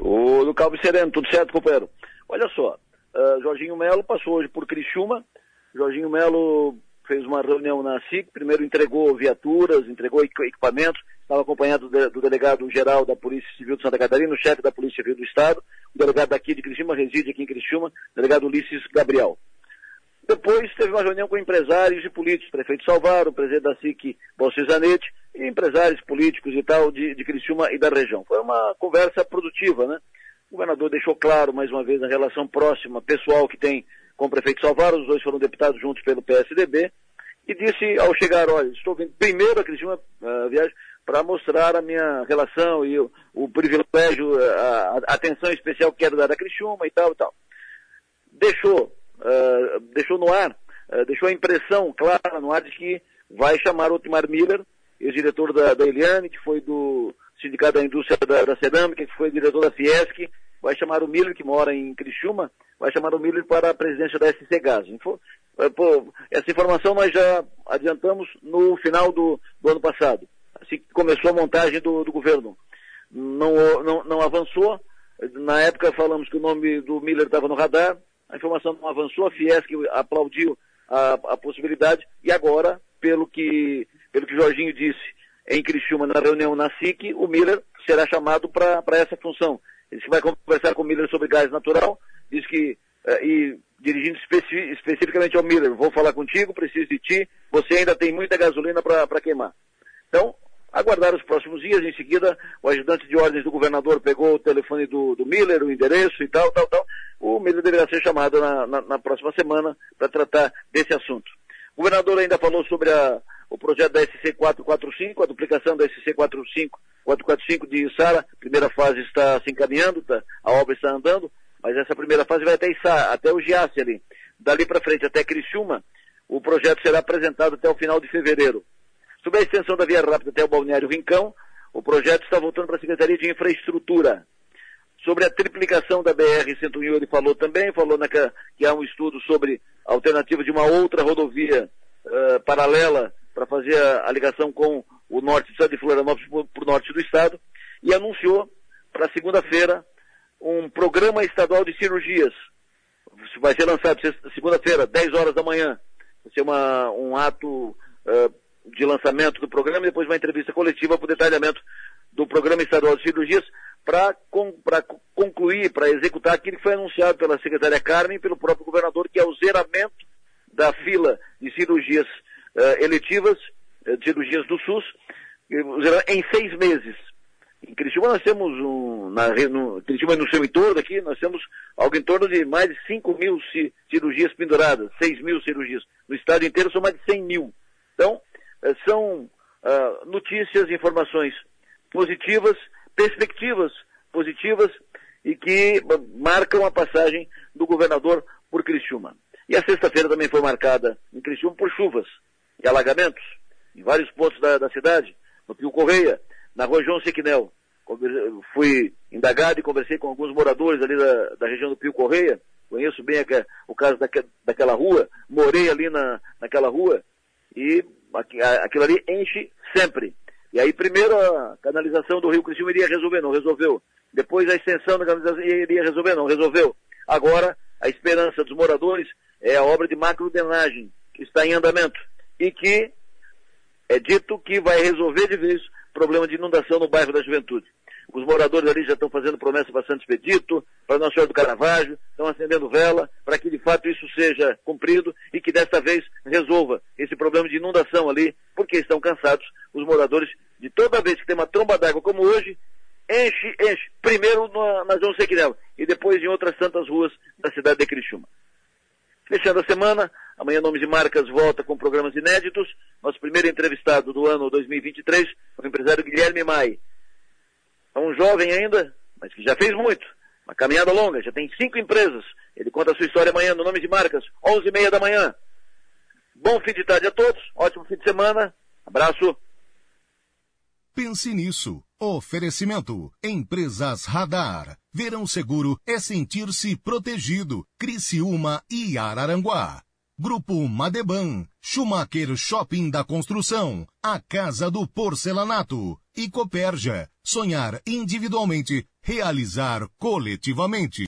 Tudo calmo e sereno, tudo certo, companheiro? Olha só, uh, Jorginho Melo passou hoje por Criciúma. Jorginho Melo fez uma reunião na SIC, primeiro entregou viaturas, entregou equipamentos, estava acompanhado do delegado-geral da Polícia Civil de Santa Catarina, o chefe da Polícia Civil do Estado, o delegado daqui de Criciúma, reside aqui em Criciúma, o delegado Ulisses Gabriel. Depois teve uma reunião com empresários e políticos, prefeito Salvaro, o presidente da SIC, Balcio Zanetti, empresários políticos e tal de, de Criciúma e da região. Foi uma conversa produtiva, né? O governador deixou claro, mais uma vez, a relação próxima, pessoal que tem com o prefeito Salvaro, os dois foram deputados juntos pelo PSDB, e disse ao chegar, olha, estou vindo primeiro a Criciúma uh, viagem para mostrar a minha relação e o, o privilégio, a, a, atenção especial que quero dar a Criciúma e tal e tal. Deixou, uh, deixou no ar, uh, deixou a impressão clara no ar de que vai chamar o Otmar Miller, ex-diretor da, da Eliane, que foi do Sindicato da Indústria da, da Cerâmica, que foi diretor da Fiesc, vai chamar o Miller, que mora em Criciúma, vai chamar o Miller para a presidência da SC Gás. Eh, essa informação nós já adiantamos no final do, do, ano passado, assim que começou a montagem do, do governo. Não, não, não, avançou, na época falamos que o nome do Miller estava no radar, a informação não avançou, a Fiesc aplaudiu a, a possibilidade, e agora, pelo que pelo que Jorginho disse em Criciúma na reunião na SIC, o Miller será chamado para essa função. Ele vai conversar com o Miller sobre gás natural, diz que, uh, e dirigindo especi especificamente ao Miller, vou falar contigo, preciso de ti, você ainda tem muita gasolina para queimar. Então, aguardar os próximos dias, em seguida, o ajudante de ordens do governador pegou o telefone do, do Miller, o endereço e tal, tal, tal. O Miller deverá ser chamado na, na, na próxima semana para tratar desse assunto. O governador ainda falou sobre a, o projeto da SC 445, a duplicação da SC 45, 445 de Sara, primeira fase está se encaminhando, tá, a obra está andando, mas essa primeira fase vai até Içá, até o Giasse ali. Dali para frente até Criciúma, o projeto será apresentado até o final de fevereiro. Sobre a extensão da via rápida até o Balneário Rincão, o projeto está voltando para a Secretaria de Infraestrutura. Sobre a triplicação da BR-101, ele falou também, falou na, que há um estudo sobre a alternativa de uma outra rodovia uh, paralela para fazer a, a, ligação com o norte do estado de Florianópolis para o norte do estado, e anunciou para segunda-feira um programa estadual de cirurgias. Vai ser lançado segunda-feira, 10 horas da manhã. Vai ser uma, um ato uh, de lançamento do programa e depois uma entrevista coletiva para o detalhamento do programa estadual de cirurgias para concluir, para executar aquilo que foi anunciado pela secretária Carmen e pelo próprio governador, que é o zeramento da fila de cirurgias uh, eletivas, uh, cirurgias do SUS, em seis meses. Em Criciúma nós temos um, na, no, Criciúma no seu entorno aqui, nós temos algo em torno de mais de 5 mil cirurgias penduradas, 6 mil cirurgias. No estado inteiro são mais de 100 mil. Então, uh, são notícias, informações positivas, perspectivas positivas e que marcam a passagem do governador por Criciúma. E a sexta-feira também foi marcada em Criciúma por chuvas e alagamentos em vários pontos da, da cidade, no Pio Correia, na rua João Sequinel. Fui indagado e conversei com alguns moradores ali da, da região do Pio Correia, conheço bem a, o caso daque, daquela rua, morei ali na, naquela rua e aquilo ali enche sempre. E aí primeiro a canalização do Rio Criciúma iria resolver, não resolveu. Depois a extensão da canalização iria resolver, não resolveu. Agora a esperança dos moradores é a obra de macrodenagem que está em andamento e que é dito que vai resolver de vez o problema de inundação no bairro da Juventude. Os moradores ali já estão fazendo promessa para Santo Expedito, para Nossa Senhora do Caravaggio, estão acendendo vela para que de fato isso seja cumprido e que desta vez resolva esse problema de inundação ali, porque estão cansados os moradores de toda vez que tem uma tromba d'água como hoje, enche, enche. Primeiro na, na João e depois em outras tantas ruas da cidade de Criciúma. Fechando a semana, amanhã Nomes e Marcas volta com programas inéditos. Nosso primeiro entrevistado do ano 2023 é o empresário Guilherme Mai. É um jovem ainda, mas que já fez muito. Uma caminhada longa, já tem cinco empresas. Ele conta a sua história amanhã no Nomes e Marcas, 11 e meia da manhã. Bom fim de tarde a todos, ótimo fim de semana. Abraço. Pense nisso. Oferecimento. Empresas Radar. Verão seguro é sentir-se protegido. Criciúma e Araranguá. Grupo Madeban. Schumacher Shopping da Construção. A Casa do Porcelanato. E Coperja, sonhar individualmente, realizar coletivamente.